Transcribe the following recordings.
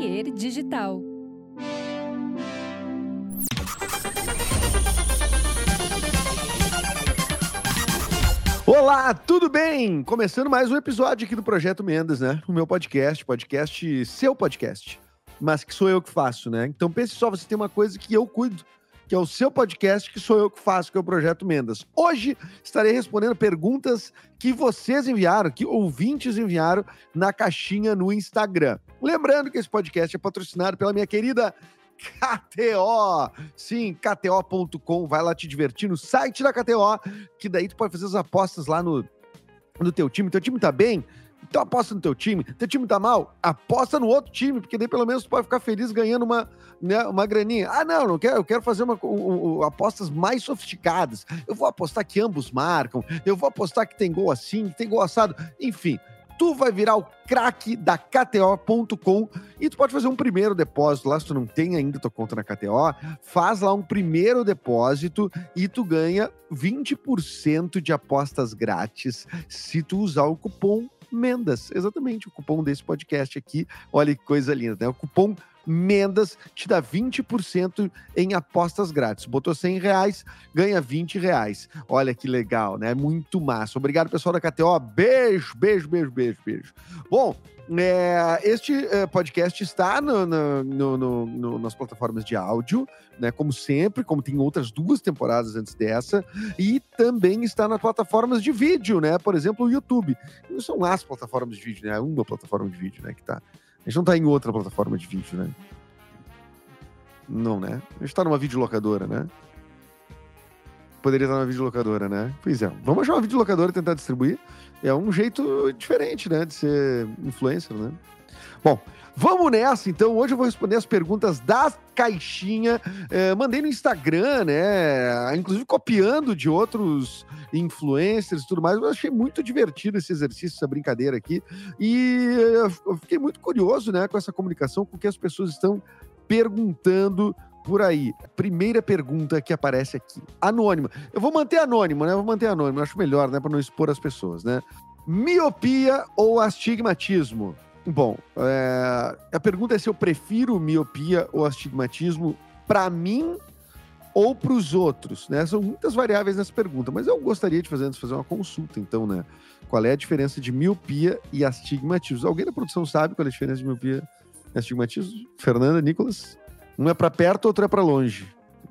Digital. Olá, tudo bem? Começando mais um episódio aqui do Projeto Mendes, né? O meu podcast, podcast, seu podcast, mas que sou eu que faço, né? Então pense só, você tem uma coisa que eu cuido, que é o seu podcast, que sou eu que faço, que é o Projeto Mendes. Hoje estarei respondendo perguntas que vocês enviaram, que ouvintes enviaram na caixinha no Instagram. Lembrando que esse podcast é patrocinado pela minha querida KTO. Sim, KTO.com. Vai lá te divertir no site da KTO, que daí tu pode fazer as apostas lá no, no teu time. Teu time tá bem? Então aposta no teu time. Teu time tá mal? Aposta no outro time, porque daí pelo menos tu pode ficar feliz ganhando uma, né, uma graninha. Ah, não, não quero, eu quero fazer uma, um, um, apostas mais sofisticadas. Eu vou apostar que ambos marcam, eu vou apostar que tem gol assim, que tem gol assado. Enfim, tu vai virar o craque da KTO.com e tu pode fazer um primeiro depósito lá, se tu não tem ainda tua conta na KTO, faz lá um primeiro depósito e tu ganha 20% de apostas grátis se tu usar o cupom Mendas. Exatamente, o cupom desse podcast aqui. Olha que coisa linda, né? O cupom Mendas te dá 20% em apostas grátis. Botou 100 reais, ganha 20 reais. Olha que legal, né? Muito massa. Obrigado, pessoal da KTO. Beijo, beijo, beijo, beijo, beijo. Bom, é, este é, podcast está no, no, no, nas plataformas de áudio, né? Como sempre, como tem outras duas temporadas antes dessa, e também está nas plataformas de vídeo, né? Por exemplo, o YouTube. Não são as plataformas de vídeo, né? É uma plataforma de vídeo, né? Que tá. A gente não tá em outra plataforma de vídeo, né? Não, né? A gente tá numa videolocadora, né? Poderia estar numa videolocadora, né? Pois é. Vamos achar uma videolocadora e tentar distribuir. É um jeito diferente, né? De ser influencer, né? Bom, Vamos nessa, então. Hoje eu vou responder as perguntas da caixinha. É, mandei no Instagram, né? Inclusive copiando de outros influencers e tudo mais. Eu achei muito divertido esse exercício, essa brincadeira aqui. E eu fiquei muito curioso, né, com essa comunicação, com que as pessoas estão perguntando por aí. Primeira pergunta que aparece aqui. Anônima. Eu vou manter anônimo, né? vou manter anônimo. Eu acho melhor, né? Para não expor as pessoas, né? Miopia ou astigmatismo? Bom, é... a pergunta é se eu prefiro miopia ou astigmatismo para mim ou para os outros, né? São muitas variáveis nessa pergunta, mas eu gostaria de fazer antes fazer uma consulta, então, né? Qual é a diferença de miopia e astigmatismo? Alguém da produção sabe qual é a diferença de miopia e astigmatismo? Fernanda, Nicolas? Um é para perto, outro é para longe.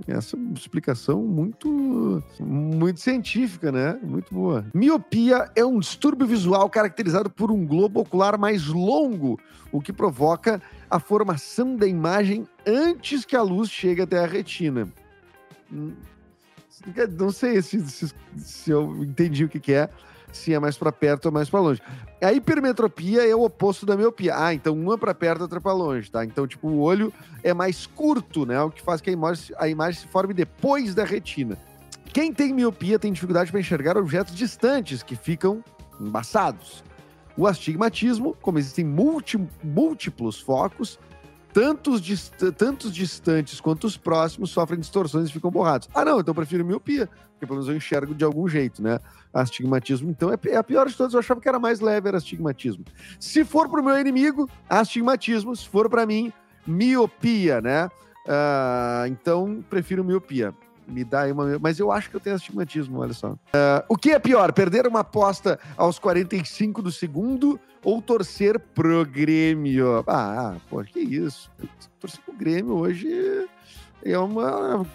Essa explicação muito, muito científica, né? Muito boa. Miopia é um distúrbio visual caracterizado por um globo ocular mais longo, o que provoca a formação da imagem antes que a luz chegue até a retina. Hum, não sei se, se, se eu entendi o que, que é se é mais para perto ou mais para longe. A hipermetropia é o oposto da miopia. Ah, então uma para perto, outra para longe, tá? Então, tipo, o olho é mais curto, né? O que faz que a imagem, a imagem se forme depois da retina. Quem tem miopia tem dificuldade para enxergar objetos distantes que ficam embaçados. O astigmatismo, como existem múltiplos focos, tantos, dist tantos distantes quanto os próximos sofrem distorções e ficam borrados. Ah, não, então eu prefiro miopia, porque pelo menos eu enxergo de algum jeito, né? Astigmatismo, então, é, é a pior de todas. Eu achava que era mais leve, era astigmatismo. Se for para o meu inimigo, astigmatismo. Se for para mim, miopia, né? Uh, então, prefiro miopia me dá aí uma. Mas eu acho que eu tenho astigmatismo, olha só. Uh, o que é pior, perder uma aposta aos 45 do segundo ou torcer pro Grêmio? Ah, pô, que isso. Torcer pro Grêmio hoje é uma.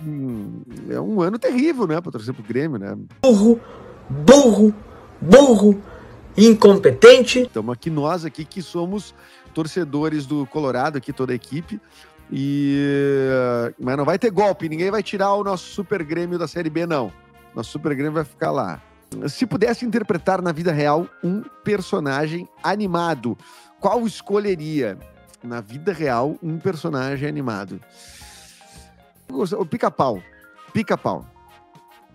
É um ano terrível, né? Pra torcer pro Grêmio, né? Burro, burro, burro, incompetente. Então, aqui nós aqui que somos torcedores do Colorado, aqui toda a equipe, e... Mas não vai ter golpe, ninguém vai tirar o nosso Super Grêmio da Série B, não. Nosso Super Grêmio vai ficar lá. Se pudesse interpretar na vida real um personagem animado, qual escolheria? Na vida real, um personagem animado. O pica-pau. Pica-pau.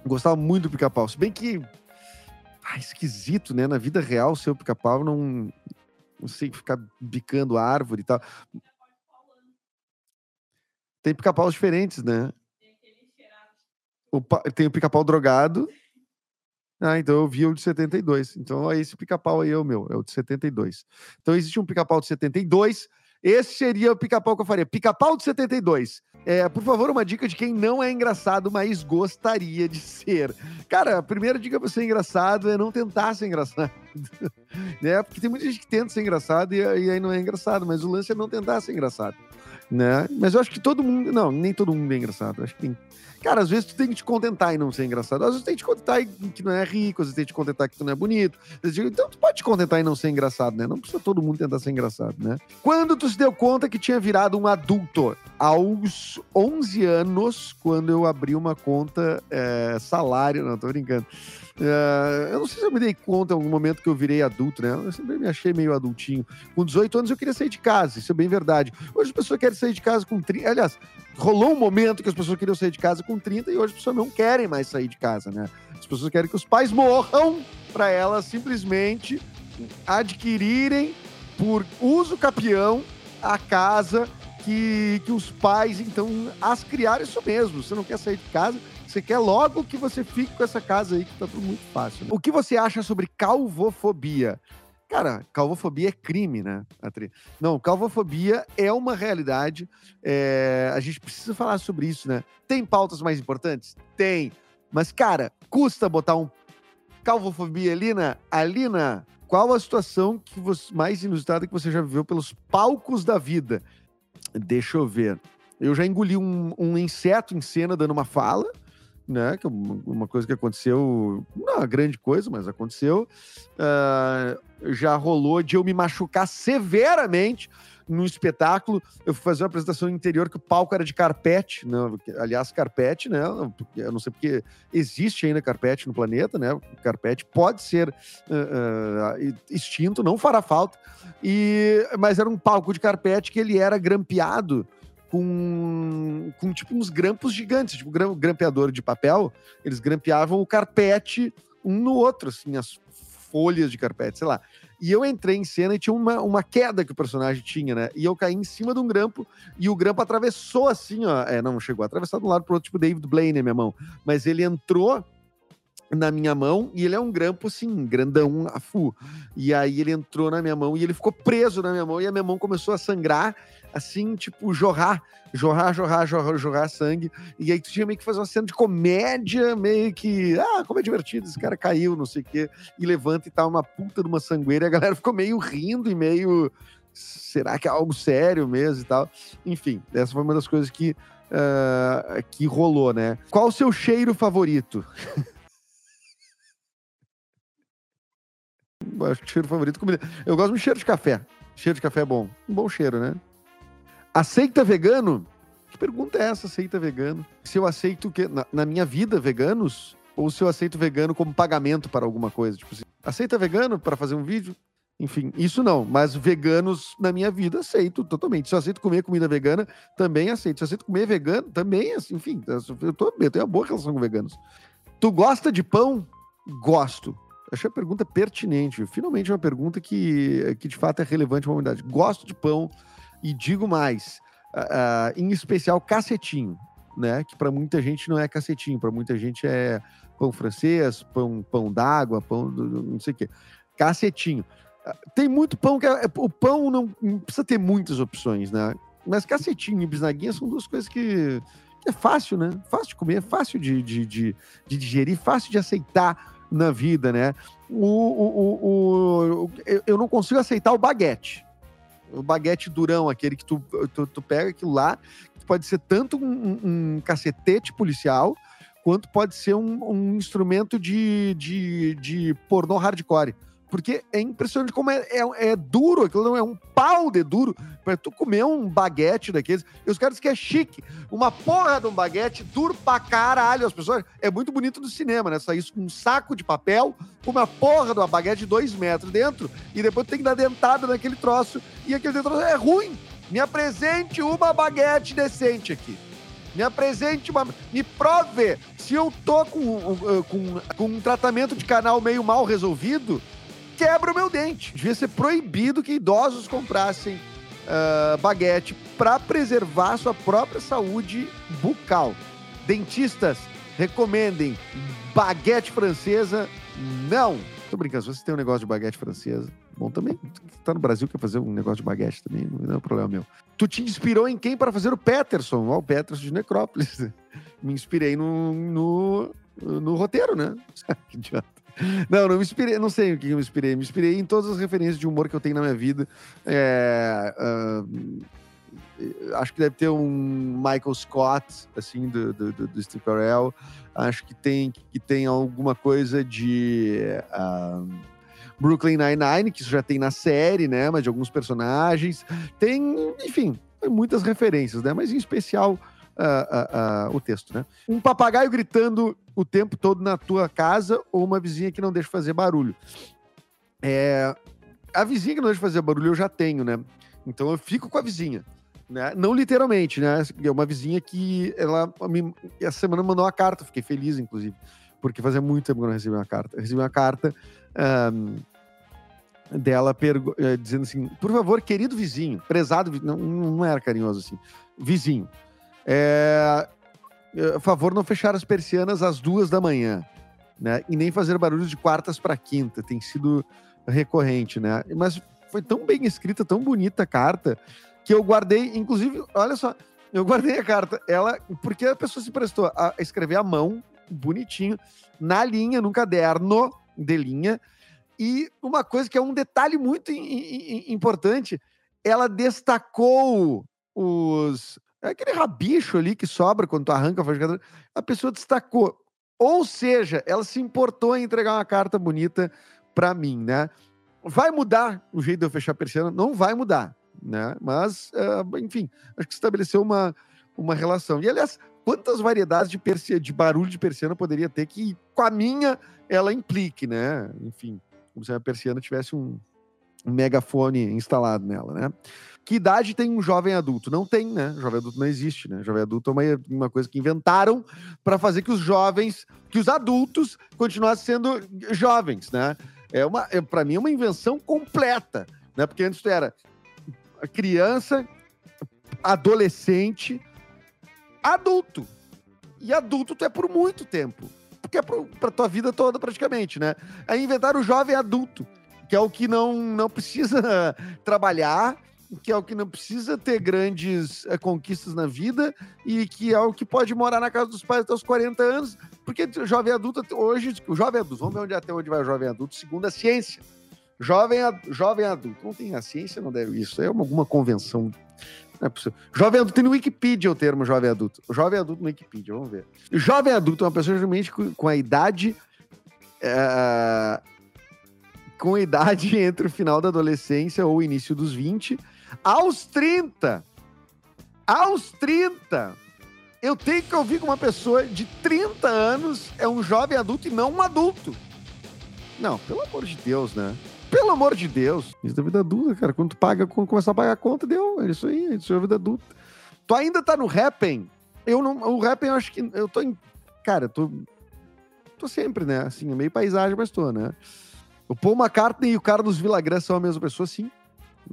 Gostava muito do pica-pau. Se bem que. Ah, esquisito, né? Na vida real, ser o pica-pau não. Não sei, ficar bicando árvore e tal. Tem pica-paus diferentes, né? O, tem o pica-pau drogado. Ah, então eu vi o de 72. Então esse pica-pau aí é o meu, é o de 72. Então existe um pica-pau de 72 Esse seria o pica-pau que eu faria. Pica-pau de 72. É, por favor, uma dica de quem não é engraçado, mas gostaria de ser. Cara, a primeira dica pra ser engraçado é não tentar ser engraçado. né? Porque tem muita gente que tenta ser engraçado e, e aí não é engraçado, mas o lance é não tentar ser engraçado. Né? Mas eu acho que todo mundo. Não, nem todo mundo é engraçado. Acho que tem Cara, às vezes tu tem que te contentar em não ser engraçado. Às vezes tu tem que te contentar que não é rico, às vezes tem que te contentar que tu não é bonito. Então tu pode te contentar em não ser engraçado, né? Não precisa todo mundo tentar ser engraçado, né? Quando tu se deu conta que tinha virado um adulto? Aos 11 anos, quando eu abri uma conta é, salário. Não, tô brincando. Uh, eu não sei se eu me dei conta em algum momento que eu virei adulto, né? Eu sempre me achei meio adultinho. Com 18 anos eu queria sair de casa, isso é bem verdade. Hoje as pessoas querem sair de casa com 30. Aliás, rolou um momento que as pessoas queriam sair de casa com 30 e hoje as pessoas não querem mais sair de casa, né? As pessoas querem que os pais morram para elas simplesmente adquirirem por uso capião a casa que, que os pais, então, as criaram isso mesmo. Você não quer sair de casa, você quer logo que você fique com essa casa aí, que tá tudo muito fácil. Né? O que você acha sobre calvofobia? Cara, calvofobia é crime, né, Atri? Não, calvofobia é uma realidade. É... A gente precisa falar sobre isso, né? Tem pautas mais importantes? Tem. Mas, cara, custa botar um calvofobia ali na. Ali na qual a situação que você, mais inusitada que você já viveu pelos palcos da vida? Deixa eu ver. Eu já engoli um, um inseto em cena dando uma fala né? Que uma coisa que aconteceu, não é uma grande coisa, mas aconteceu. Uh, já rolou de eu me machucar severamente no espetáculo. Eu fui fazer uma apresentação no interior que o palco era de carpete, né? aliás, carpete, né? Eu não sei porque existe ainda carpete no planeta, né? Carpete pode ser uh, uh, extinto, não fará falta. E, mas era um palco de carpete que ele era grampeado com, com tipo uns grampos gigantes, tipo grampeador de papel, eles grampeavam o carpete um no outro, assim, as folhas de carpete, sei lá. E eu entrei em cena e tinha uma, uma queda que o personagem tinha, né? E eu caí em cima de um grampo e o grampo atravessou assim, ó. É, não chegou a atravessar de um lado pro outro, tipo David Blaine minha mão. Mas ele entrou na minha mão e ele é um grampo assim, grandão, a fu. E aí ele entrou na minha mão e ele ficou preso na minha mão e a minha mão começou a sangrar assim, tipo, jorrar, jorrar, jorrar, jorrar, jorrar sangue. E aí tu tinha meio que fazer uma cena de comédia, meio que, ah, como é divertido, esse cara caiu, não sei o quê, e levanta e tá uma puta de uma sangueira, e a galera ficou meio rindo e meio, será que é algo sério mesmo e tal? Enfim, essa foi uma das coisas que, uh, que rolou, né? Qual o seu cheiro favorito? Acho cheiro favorito comida. Eu gosto de cheiro de café. Cheiro de café é bom. Um bom cheiro, né? Aceita vegano? Que pergunta é essa, aceita vegano? Se eu aceito que na, na, minha vida veganos ou se eu aceito vegano como pagamento para alguma coisa, tipo assim, aceita vegano para fazer um vídeo? Enfim, isso não, mas veganos na minha vida aceito totalmente. Se eu aceito comer comida vegana, também aceito. Se eu aceito comer vegano, também, assim, enfim, eu, tô, eu tenho uma boa relação com veganos. Tu gosta de pão? Gosto. Achei a pergunta pertinente. Finalmente uma pergunta que, que de fato é relevante para a humanidade. Gosto de pão, e digo mais, uh, em especial cacetinho, né? Que para muita gente não é cacetinho, para muita gente é pão francês, pão, pão d'água, pão do, não sei o quê. Cacetinho. Uh, tem muito pão que é, o pão não, não, precisa ter muitas opções, né? Mas cacetinho e bisnaguinha são duas coisas que, que é fácil, né? Fácil de comer, fácil de, de, de, de digerir, fácil de aceitar na vida, né? O, o, o, o, eu não consigo aceitar o baguete o baguete durão, aquele que tu, tu, tu pega aquilo lá, que pode ser tanto um, um cacetete policial, quanto pode ser um, um instrumento de, de, de pornô hardcore. Porque é impressionante como é, é, é, duro, aquilo não é um pau de duro para tu comer um baguete daqueles. E os caras dizem que é chique. Uma porra de um baguete duro pra caralho. As pessoas. É muito bonito no cinema, né? Sair com um saco de papel, com uma porra de uma baguete de dois metros dentro, e depois tu tem que dar dentada naquele troço. E aquele troço é ruim. Me apresente uma baguete decente aqui. Me apresente uma. Me prove se eu tô com, com, com um tratamento de canal meio mal resolvido quebra o meu dente. Devia ser proibido que idosos comprassem uh, baguete para preservar sua própria saúde bucal. Dentistas, recomendem baguete francesa. Não! Tô brincando, se você tem um negócio de baguete francesa, bom também. Tá no Brasil, quer fazer um negócio de baguete também, não é problema meu. Tu te inspirou em quem para fazer o Peterson? Ó, o Peterson de Necrópolis. Me inspirei no, no, no roteiro, né? que idiota. Não, não me inspirei, não sei o que eu me inspirei. Me inspirei em todas as referências de humor que eu tenho na minha vida. É, uh, acho que deve ter um Michael Scott, assim, do, do, do, do Steve Carell. Acho que tem, que tem alguma coisa de uh, Brooklyn Nine-Nine, que isso já tem na série, né? Mas de alguns personagens. Tem, enfim, muitas referências, né? Mas em especial uh, uh, o texto, né? Um papagaio gritando o tempo todo na tua casa ou uma vizinha que não deixa fazer barulho. É, a vizinha que não deixa fazer barulho eu já tenho, né? Então eu fico com a vizinha. Né? Não literalmente, né? É uma vizinha que ela me, essa semana mandou uma carta, fiquei feliz, inclusive, porque fazia muito tempo que eu não recebi uma carta. Eu recebi uma carta um, dela uh, dizendo assim: por favor, querido vizinho, prezado, não, não era carinhoso assim, vizinho, é, por favor, não fechar as persianas às duas da manhã, né? E nem fazer barulhos de quartas para quinta, tem sido recorrente, né? Mas foi tão bem escrita, tão bonita a carta que eu guardei, inclusive, olha só, eu guardei a carta, ela, porque a pessoa se prestou a escrever à mão, bonitinho, na linha, num caderno de linha, e uma coisa que é um detalhe muito importante, ela destacou os. É aquele rabicho ali que sobra quando tu arranca a A pessoa destacou. Ou seja, ela se importou em entregar uma carta bonita para mim, né? Vai mudar o jeito de eu fechar a persiana? Não vai mudar né? Mas, uh, enfim, acho que estabeleceu uma, uma relação. E, aliás, quantas variedades de, persia, de barulho de persiana poderia ter que, com a minha, ela implique, né? Enfim, como se a persiana tivesse um, um megafone instalado nela, né? Que idade tem um jovem adulto? Não tem, né? Jovem adulto não existe, né? Jovem adulto é uma, uma coisa que inventaram para fazer que os jovens, que os adultos continuassem sendo jovens, né? É uma, é, para mim, é uma invenção completa, né? Porque antes tu era criança, adolescente, adulto. E adulto tu é por muito tempo. Porque é pra tua vida toda, praticamente, né? Aí inventaram o jovem adulto, que é o que não, não precisa trabalhar, que é o que não precisa ter grandes é, conquistas na vida e que é o que pode morar na casa dos pais até os 40 anos. Porque jovem adulto, hoje, o jovem adulto, vamos ver onde até onde vai o jovem adulto, segundo a ciência. Jovem, jovem adulto. Não tem a ciência, não deve. Isso é alguma convenção. Não é possível. Jovem adulto, tem no Wikipedia o termo jovem adulto. Jovem adulto no Wikipedia, vamos ver. Jovem adulto é uma pessoa geralmente com a idade. É, com idade entre o final da adolescência ou início dos 20 aos 30. Aos 30. Eu tenho que ouvir que uma pessoa de 30 anos é um jovem adulto e não um adulto. Não, pelo amor de Deus, né? Pelo amor de Deus. Isso da vida adulta, cara. Quando tu paga, quando começar a pagar a conta, deu. É isso aí, isso é a vida adulta. Tu ainda tá no rapping? Eu não. O rapping, eu acho que. Eu tô em. Cara, eu tô. Tô sempre, né? Assim, é meio paisagem, mas tô, né? O Paul McCartney e o Carlos Villagrã são a mesma pessoa, sim.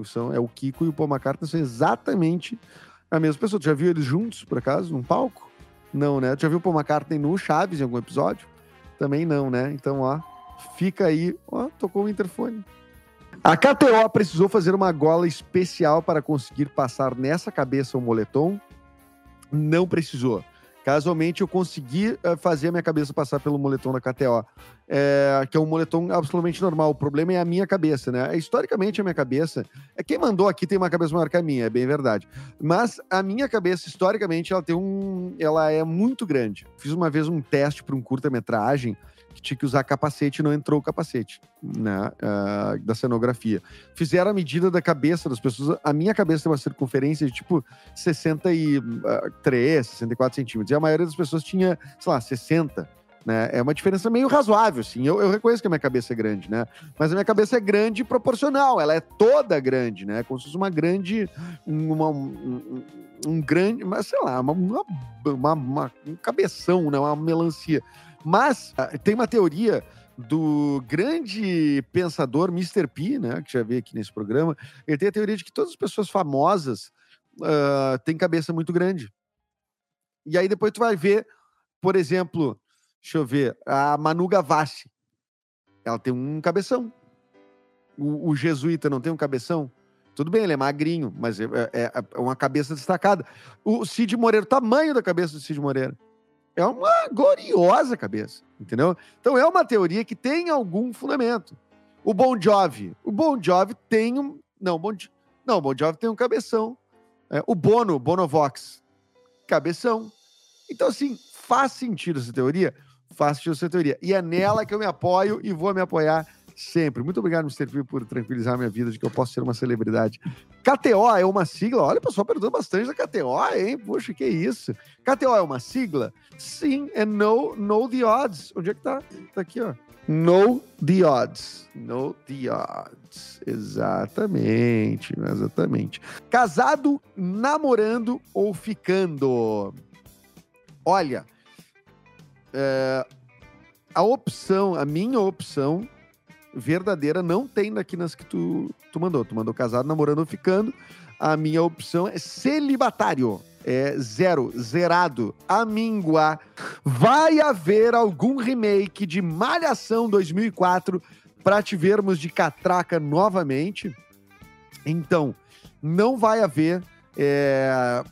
São, é o Kiko e o Paul McCartney são exatamente a mesma pessoa. Tu já viu eles juntos, por acaso, num palco? Não, né? Tu já viu o Paul McCartney no Chaves em algum episódio? Também não, né? Então, ó, Fica aí. Ó, tocou o interfone. A KTO precisou fazer uma gola especial para conseguir passar nessa cabeça o moletom? Não precisou. Casualmente, eu consegui uh, fazer a minha cabeça passar pelo moletom da KTO, é, que é um moletom absolutamente normal. O problema é a minha cabeça, né? Historicamente, a minha cabeça. É quem mandou aqui tem uma cabeça maior que a minha, é bem verdade. Mas a minha cabeça, historicamente, ela tem um. Ela é muito grande. Fiz uma vez um teste para um curta-metragem que tinha que usar capacete e não entrou o capacete né, uh, da cenografia. Fizeram a medida da cabeça das pessoas. A minha cabeça tem uma circunferência de tipo 63, 64 centímetros. E a maioria das pessoas tinha, sei lá, 60. Né? É uma diferença meio razoável, assim. Eu, eu, reconheço que a minha cabeça é grande, né? Mas a minha cabeça é grande proporcional, ela é toda grande, né? Como se fosse uma grande. Uma, um, um grande. Mas sei lá, uma, uma, uma, um cabeção, né? Uma melancia. Mas ah, tem uma teoria do grande pensador Mr. P, né, que já veio aqui nesse programa. Ele tem a teoria de que todas as pessoas famosas uh, têm cabeça muito grande. E aí depois tu vai ver, por exemplo, deixa eu ver, a Manu Gavassi. Ela tem um cabeção. O, o jesuíta não tem um cabeção? Tudo bem, ele é magrinho, mas é, é, é uma cabeça destacada. O Cid Moreira, o tamanho da cabeça do Cid Moreira. É uma gloriosa cabeça, entendeu? Então é uma teoria que tem algum fundamento. O Bon Jovi. O Bon Jovi tem um. Não, bon... não o Bon Jovi tem um cabeção. É, o Bono, Bonovox, cabeção. Então, assim, faz sentido essa teoria? Faz sentido essa teoria. E é nela que eu me apoio e vou me apoiar sempre. Muito obrigado, Mr. P, por tranquilizar minha vida de que eu posso ser uma celebridade. KTO é uma sigla? Olha, o pessoal perguntou bastante da KTO, hein? Poxa, que isso? KTO é uma sigla? Sim, é Know, know the Odds. Onde é que tá? Tá aqui, ó. Know the odds. Know the odds. Exatamente, exatamente. Casado, namorando ou ficando? Olha, é, a opção, a minha opção verdadeira não tem daqui nas que tu, tu mandou. Tu mandou casado, namorando ou ficando. A minha opção é celibatário. É zero, zerado, amíngua. Vai haver algum remake de Malhação 2004 para te vermos de catraca novamente? Então, não vai haver é,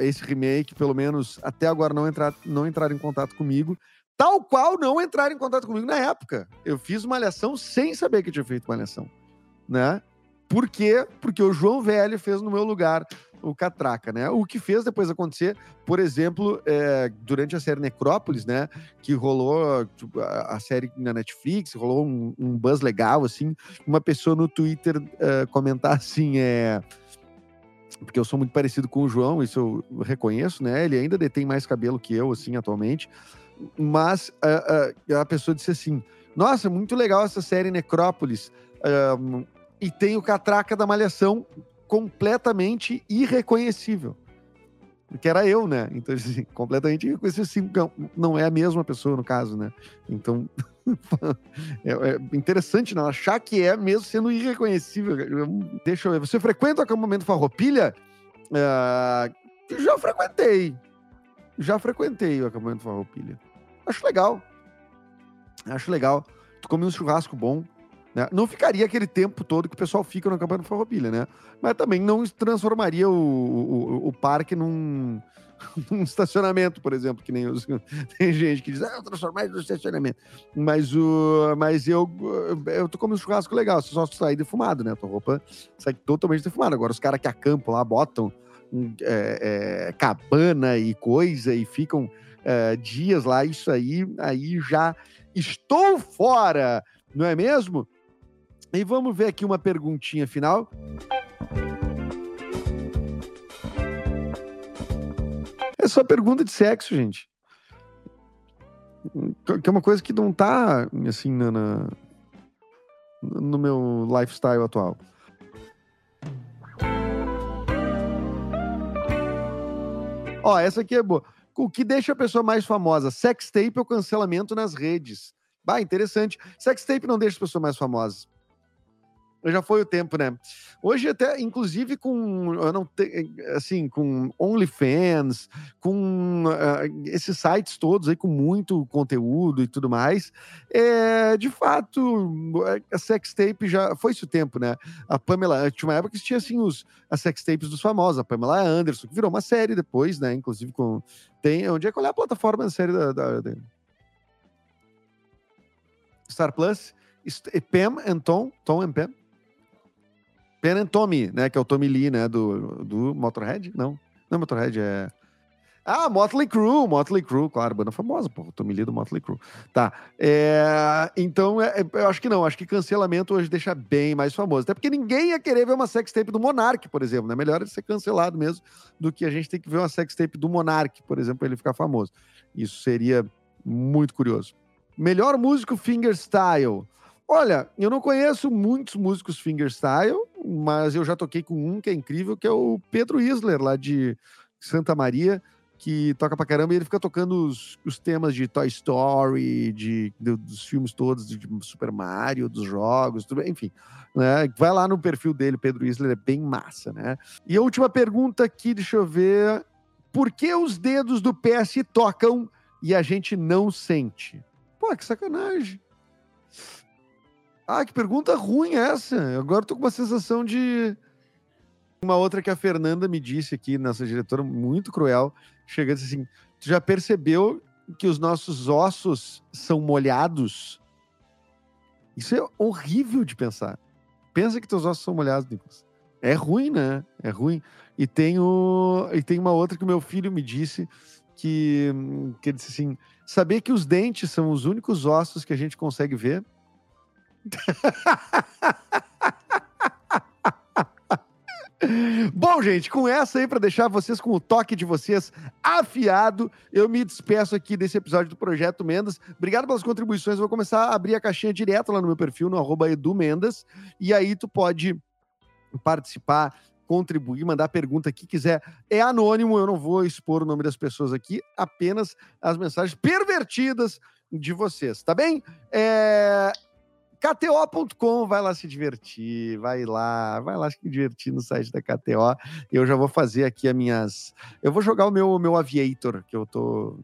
esse remake, pelo menos até agora não entrar, não entrar em contato comigo. Tal qual não entrar em contato comigo na época. Eu fiz malhação sem saber que tinha feito malhação, né? Por quê? Porque o João Velho fez no meu lugar o Catraca, né? O que fez depois acontecer, por exemplo, é, durante a série Necrópolis, né? Que rolou tipo, a, série na Netflix, rolou um, um, buzz legal, assim. Uma pessoa no Twitter uh, comentar assim, é porque eu sou muito parecido com o João, isso eu reconheço, né? Ele ainda detém mais cabelo que eu, assim, atualmente mas uh, uh, a pessoa disse assim: Nossa, muito legal essa série Necrópolis. Um, e tem o Catraca da Malhação completamente irreconhecível. Que era eu, né? Então, assim, completamente irreconhecível. Assim, não é a mesma pessoa, no caso, né? Então, é, é, interessante não achar que é mesmo sendo irreconhecível. Deixa eu ver. Você frequenta o acampamento Farroupilha? Uh, já frequentei. Já frequentei o acampamento Farroupilha. Acho legal. Acho legal. Tu come um churrasco bom. Né? Não ficaria aquele tempo todo que o pessoal fica no Campanha do Farroupilha, né? Mas também não transformaria o, o, o parque num, num estacionamento, por exemplo, que nem os, tem gente que diz, ah, transformar isso num estacionamento. Mas, o, mas eu, eu tô comendo um churrasco legal, só sair defumado, né? Tua roupa sai totalmente defumada. Agora, os caras que acampam lá, botam é, é, cabana e coisa e ficam uh, dias lá, isso aí, aí já estou fora, não é mesmo? E vamos ver aqui uma perguntinha final. É só pergunta de sexo, gente. Que é uma coisa que não tá, assim, na, na no meu lifestyle atual. Ó, essa aqui é boa. O que deixa a pessoa mais famosa? Sextape ou cancelamento nas redes? Bah, interessante. Sextape não deixa a pessoa mais famosa. Já foi o tempo, né? Hoje até, inclusive com, eu não te, assim, com OnlyFans, com uh, esses sites todos aí com muito conteúdo e tudo mais, é, de fato, a sextape já foi esse o tempo, né? A Pamela, tinha uma época que tinha assim os as sextapes dos famosos, a Pamela Anderson, que virou uma série depois, né? Inclusive com tem, onde é que olhar a plataforma da série da, da, da Star Plus, Pam and Tom, Tom and Pam Pen and Tommy, né? Que é o Tommy Lee, né? Do, do Motorhead? Não. Não é Motorhead, é. Ah, Motley Crue, Motley Crue, claro, banda famosa, pô, Tommy Lee do Motley Crue. Tá. É, então, é, é, eu acho que não, acho que cancelamento hoje deixa bem mais famoso. Até porque ninguém ia querer ver uma sextape do Monark, por exemplo, né? Melhor ele ser cancelado mesmo do que a gente ter que ver uma sextape do Monark, por exemplo, para ele ficar famoso. Isso seria muito curioso. Melhor músico fingerstyle. Olha, eu não conheço muitos músicos fingerstyle, mas eu já toquei com um que é incrível, que é o Pedro Isler, lá de Santa Maria, que toca pra caramba e ele fica tocando os, os temas de Toy Story, de, de, dos filmes todos, de Super Mario, dos jogos, tudo, enfim. Né? Vai lá no perfil dele, Pedro Isler, é bem massa, né? E a última pergunta aqui, deixa eu ver. Por que os dedos do pé se tocam e a gente não sente? Pô, que sacanagem. Ah, que pergunta ruim essa. Agora tô com uma sensação de. Uma outra que a Fernanda me disse aqui, nossa diretora, muito cruel, chegando assim: Tu já percebeu que os nossos ossos são molhados? Isso é horrível de pensar. Pensa que teus ossos são molhados, Nicolas. É ruim, né? É ruim. E tem, o... e tem uma outra que o meu filho me disse que, que ele disse assim: saber que os dentes são os únicos ossos que a gente consegue ver. Bom, gente, com essa aí, para deixar vocês com o toque de vocês afiado, eu me despeço aqui desse episódio do Projeto Mendas. Obrigado pelas contribuições. vou começar a abrir a caixinha direto lá no meu perfil, no edumendas. E aí tu pode participar, contribuir, mandar pergunta que quiser. É anônimo, eu não vou expor o nome das pessoas aqui, apenas as mensagens pervertidas de vocês, tá bem? É... KTO.com, vai lá se divertir, vai lá, vai lá se divertir no site da KTO. Eu já vou fazer aqui as minhas. Eu vou jogar o meu, meu Aviator, que eu tô.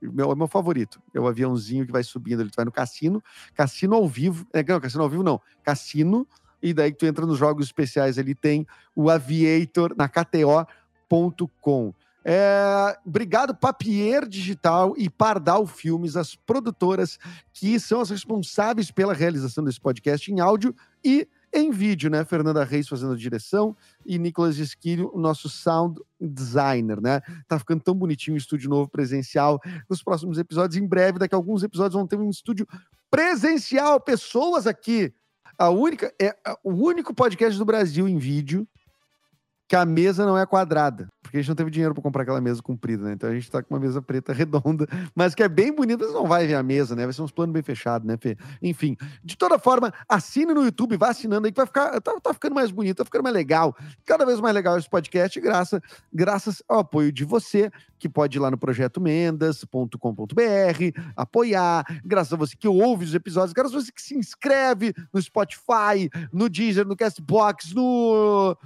Meu, meu favorito. É o aviãozinho que vai subindo, ele vai no cassino, cassino ao vivo. É, não, cassino ao vivo não. Cassino, e daí que tu entra nos jogos especiais, ele tem o Aviator na KTO.com. É, obrigado, Papier Digital e Pardal Filmes, as produtoras que são as responsáveis pela realização desse podcast em áudio e em vídeo, né? Fernanda Reis fazendo a direção e Nicolas Esquilho, o nosso sound designer, né? Tá ficando tão bonitinho o estúdio novo presencial. Nos próximos episódios, em breve, daqui a alguns episódios, vão ter um estúdio presencial, pessoas aqui. A única, é o único podcast do Brasil em vídeo que a mesa não é quadrada, porque a gente não teve dinheiro para comprar aquela mesa comprida, né? Então a gente tá com uma mesa preta redonda, mas que é bem bonita, você não vai ver a mesa, né? Vai ser uns planos bem fechados, né, Fê? Enfim, de toda forma, assine no YouTube, vá assinando aí que vai ficar, tá, tá ficando mais bonito, tá ficando mais legal, cada vez mais legal esse podcast, graças, graças ao apoio de você, que pode ir lá no projetomendas.com.br, apoiar, graças a você que ouve os episódios, graças a você que se inscreve no Spotify, no Deezer, no Castbox, no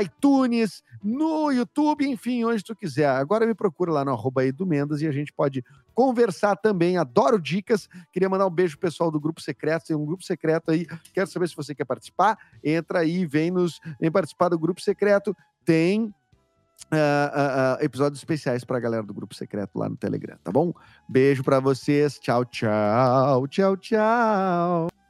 iTunes, no YouTube, enfim, onde tu quiser. Agora me procura lá no arroba Mendes e a gente pode conversar também. Adoro dicas. Queria mandar um beijo pro pessoal do Grupo Secreto. Tem um grupo secreto aí. Quero saber se você quer participar. Entra aí, vem nos vem participar do Grupo Secreto. Tem Uh, uh, uh, episódios especiais para a galera do grupo secreto lá no Telegram, tá bom? Beijo para vocês. Tchau, tchau. Tchau, tchau.